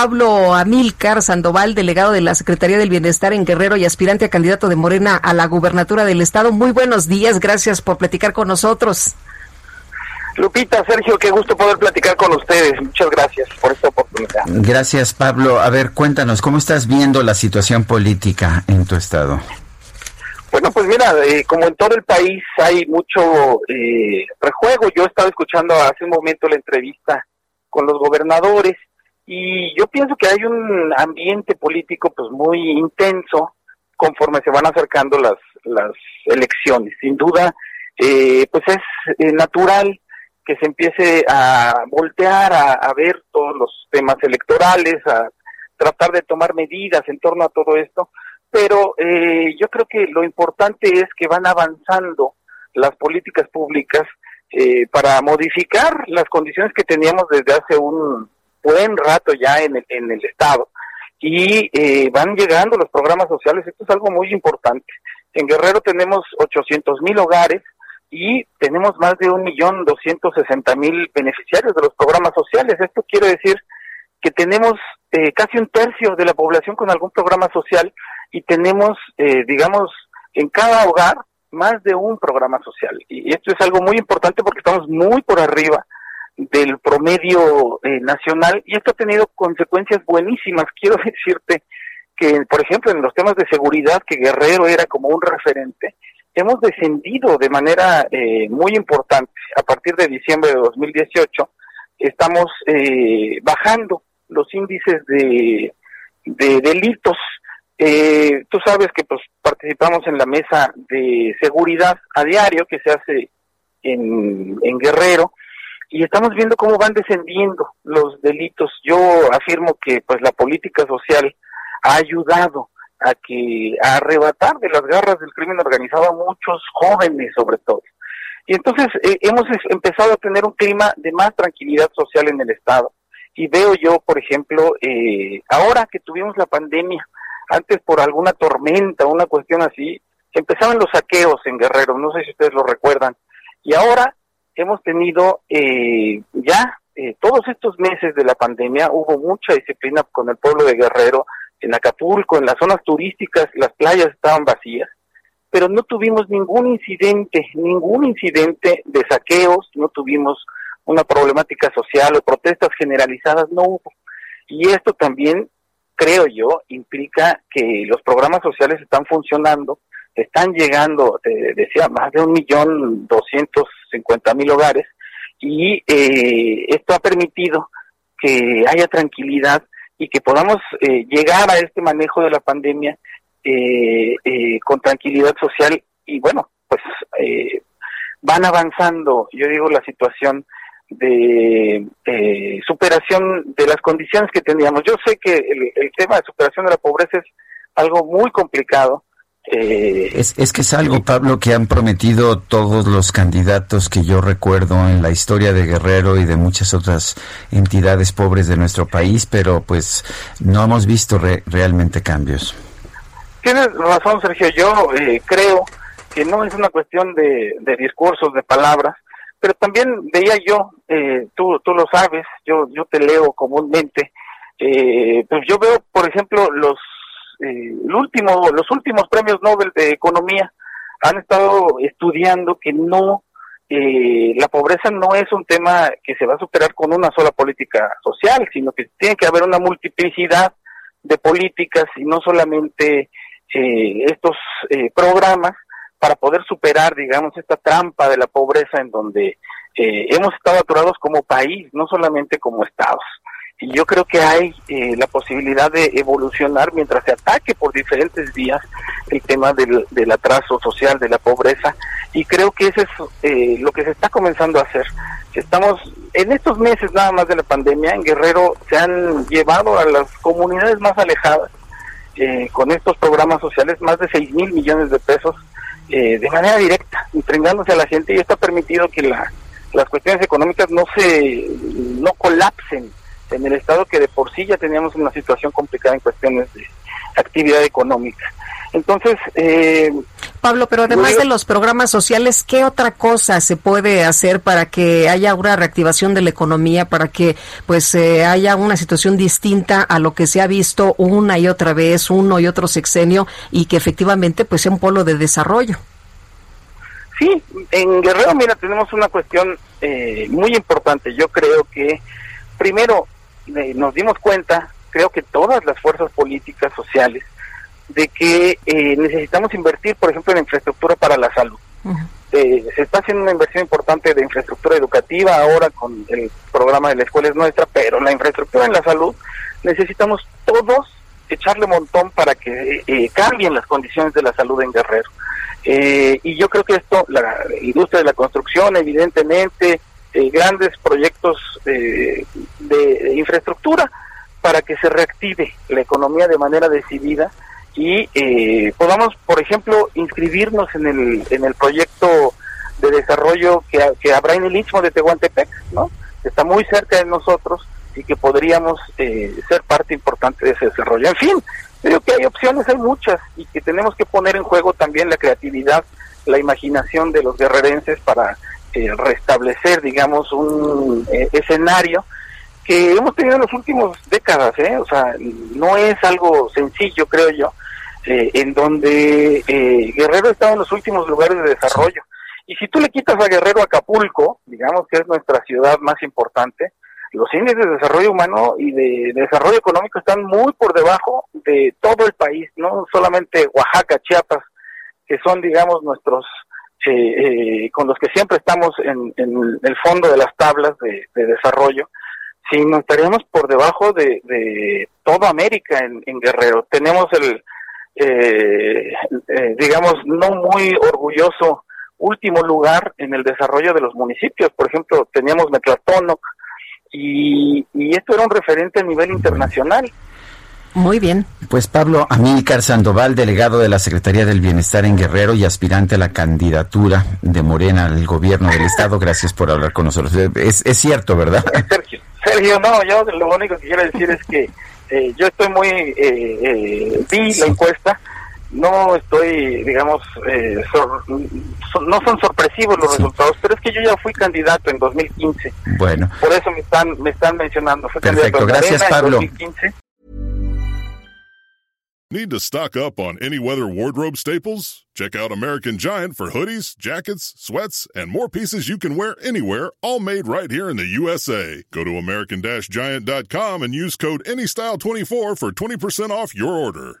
Pablo Amílcar Sandoval, delegado de la Secretaría del Bienestar en Guerrero y aspirante a candidato de Morena a la gubernatura del Estado. Muy buenos días. Gracias por platicar con nosotros. Lupita, Sergio, qué gusto poder platicar con ustedes. Muchas gracias por esta oportunidad. Gracias, Pablo. A ver, cuéntanos, ¿cómo estás viendo la situación política en tu estado? Bueno, pues mira, eh, como en todo el país hay mucho eh, rejuego. Yo estaba escuchando hace un momento la entrevista con los gobernadores y yo pienso que hay un ambiente político pues muy intenso conforme se van acercando las las elecciones. Sin duda, eh, pues es natural que se empiece a voltear a, a ver todos los temas electorales, a tratar de tomar medidas en torno a todo esto, pero eh, yo creo que lo importante es que van avanzando las políticas públicas eh, para modificar las condiciones que teníamos desde hace un buen rato ya en el, en el Estado. Y eh, van llegando los programas sociales, esto es algo muy importante. En Guerrero tenemos 800 mil hogares y tenemos más de un millón doscientos sesenta mil beneficiarios de los programas sociales. Esto quiere decir que tenemos eh, casi un tercio de la población con algún programa social y tenemos, eh, digamos, en cada hogar más de un programa social. Y esto es algo muy importante porque estamos muy por arriba del promedio eh, nacional y esto ha tenido consecuencias buenísimas. Quiero decirte que, por ejemplo, en los temas de seguridad, que Guerrero era como un referente, hemos descendido de manera eh, muy importante. A partir de diciembre de 2018 estamos eh, bajando los índices de, de delitos eh, tú sabes que pues participamos en la mesa de seguridad a diario que se hace en, en Guerrero y estamos viendo cómo van descendiendo los delitos. Yo afirmo que pues la política social ha ayudado a que a arrebatar de las garras del crimen organizado a muchos jóvenes sobre todo. Y entonces eh, hemos empezado a tener un clima de más tranquilidad social en el Estado. Y veo yo, por ejemplo, eh, ahora que tuvimos la pandemia, antes por alguna tormenta, una cuestión así, empezaban los saqueos en Guerrero, no sé si ustedes lo recuerdan, y ahora hemos tenido eh, ya eh, todos estos meses de la pandemia, hubo mucha disciplina con el pueblo de Guerrero, en Acapulco, en las zonas turísticas, las playas estaban vacías, pero no tuvimos ningún incidente, ningún incidente de saqueos, no tuvimos una problemática social o protestas generalizadas, no hubo. Y esto también creo yo, implica que los programas sociales están funcionando, están llegando, te decía, más de un millón doscientos cincuenta mil hogares, y eh, esto ha permitido que haya tranquilidad y que podamos eh, llegar a este manejo de la pandemia eh, con tranquilidad social y bueno, pues van avanzando, yo digo, la situación de eh, superación de las condiciones que teníamos. Yo sé que el, tema de superación de la pobreza es algo muy complicado. Eh, es, es que es algo, Pablo, que han prometido todos los candidatos que yo recuerdo en la historia de Guerrero y de muchas otras entidades pobres de nuestro país, pero pues no hemos visto realmente cambios. Tienes razón, Sergio. Yo eh, creo que no es una cuestión de, de discursos, de palabras, pero también veía yo, eh, tú, tú lo sabes, yo, yo te leo comúnmente, eh, pues yo veo, por ejemplo, los, el último, los últimos premios Nobel de Economía han estado estudiando que no, eh, la pobreza no es un tema que se va a superar con una sola política social, sino que tiene que haber una multiplicidad de políticas y no solamente eh, estos eh, programas para poder superar, digamos, esta trampa de la pobreza en donde eh, hemos estado aturados como país, no solamente como estados. Y yo creo que hay eh, la posibilidad de evolucionar mientras se ataque por diferentes vías el tema del, del atraso social, de la pobreza, y creo que eso es eh, lo que se está comenzando a hacer. Estamos en estos meses nada más de la pandemia, en Guerrero se han llevado a las comunidades más alejadas eh, con estos programas sociales más de 6 mil millones de pesos de manera directa, entregándose a la gente y esto ha permitido que la, las cuestiones económicas no se no colapsen en el Estado que de por sí ya teníamos una situación complicada en cuestiones de actividad económica. Entonces, eh, Pablo, pero además de los programas sociales, ¿qué otra cosa se puede hacer para que haya una reactivación de la economía, para que pues eh, haya una situación distinta a lo que se ha visto una y otra vez, uno y otro sexenio, y que efectivamente pues sea un polo de desarrollo? Sí, en Guerrero, mira, tenemos una cuestión eh, muy importante. Yo creo que, primero, nos dimos cuenta, creo que todas las fuerzas políticas, sociales, de que eh, necesitamos invertir, por ejemplo, en infraestructura para la salud. Eh, se está haciendo una inversión importante de infraestructura educativa ahora con el programa de la escuela es nuestra, pero la infraestructura en la salud necesitamos todos echarle montón para que eh, cambien las condiciones de la salud en Guerrero. y yo creo que esto, la industria de la construcción, evidentemente, grandes proyectos de, infraestructura para que se reactive la economía de manera decidida y eh, podamos, por ejemplo, inscribirnos en el, en el proyecto de desarrollo que, que habrá en el Istmo de Tehuantepec, ¿no? que está muy cerca de nosotros y que podríamos eh, ser parte importante de ese desarrollo. En fin, creo que hay opciones, hay muchas, y que tenemos que poner en juego también la creatividad, la imaginación de los guerrerenses para eh, restablecer, digamos, un eh, escenario que hemos tenido en las últimas décadas, ¿eh? O sea, no es algo sencillo, creo yo, eh, en donde Guerrero está en los últimos lugares de desarrollo. Y si tú le quitas a Guerrero Acapulco, digamos que es nuestra ciudad más importante, los índices de desarrollo humano y de, desarrollo económico están muy por debajo de todo el país, no solamente Oaxaca, Chiapas, que son, digamos, nuestros eh, con los que siempre estamos en, el fondo de las tablas de, desarrollo, si nos estaríamos por debajo de, toda América en, Guerrero. Tenemos el, eh, eh, digamos, no muy orgulloso último lugar en el desarrollo de los municipios. Por ejemplo, teníamos Metlatónoc y, y esto era un referente a nivel internacional. Muy bien. Pues Pablo Amílcar Sandoval, delegado de la Secretaría del Bienestar en Guerrero y aspirante a la candidatura de Morena al gobierno del Estado, gracias por hablar con nosotros. Es, es cierto, ¿verdad? Sergio, Sergio, no, yo lo único que quiero decir es que eh, yo estoy muy, eh, eh, vi la encuesta, no estoy, digamos, eh, no son sorpresivos los resultados, pero es que yo ya fui candidato en 2015. Bueno. Por eso me están, me están mencionando. Fui Perfecto, gracias Pablo. En 2015. Need to stock up on any weather wardrobe staples? Check out American Giant for hoodies, jackets, sweats, and more pieces you can wear anywhere, all made right here in the USA. Go to American Giant.com and use code ANYSTYLE24 for 20% off your order.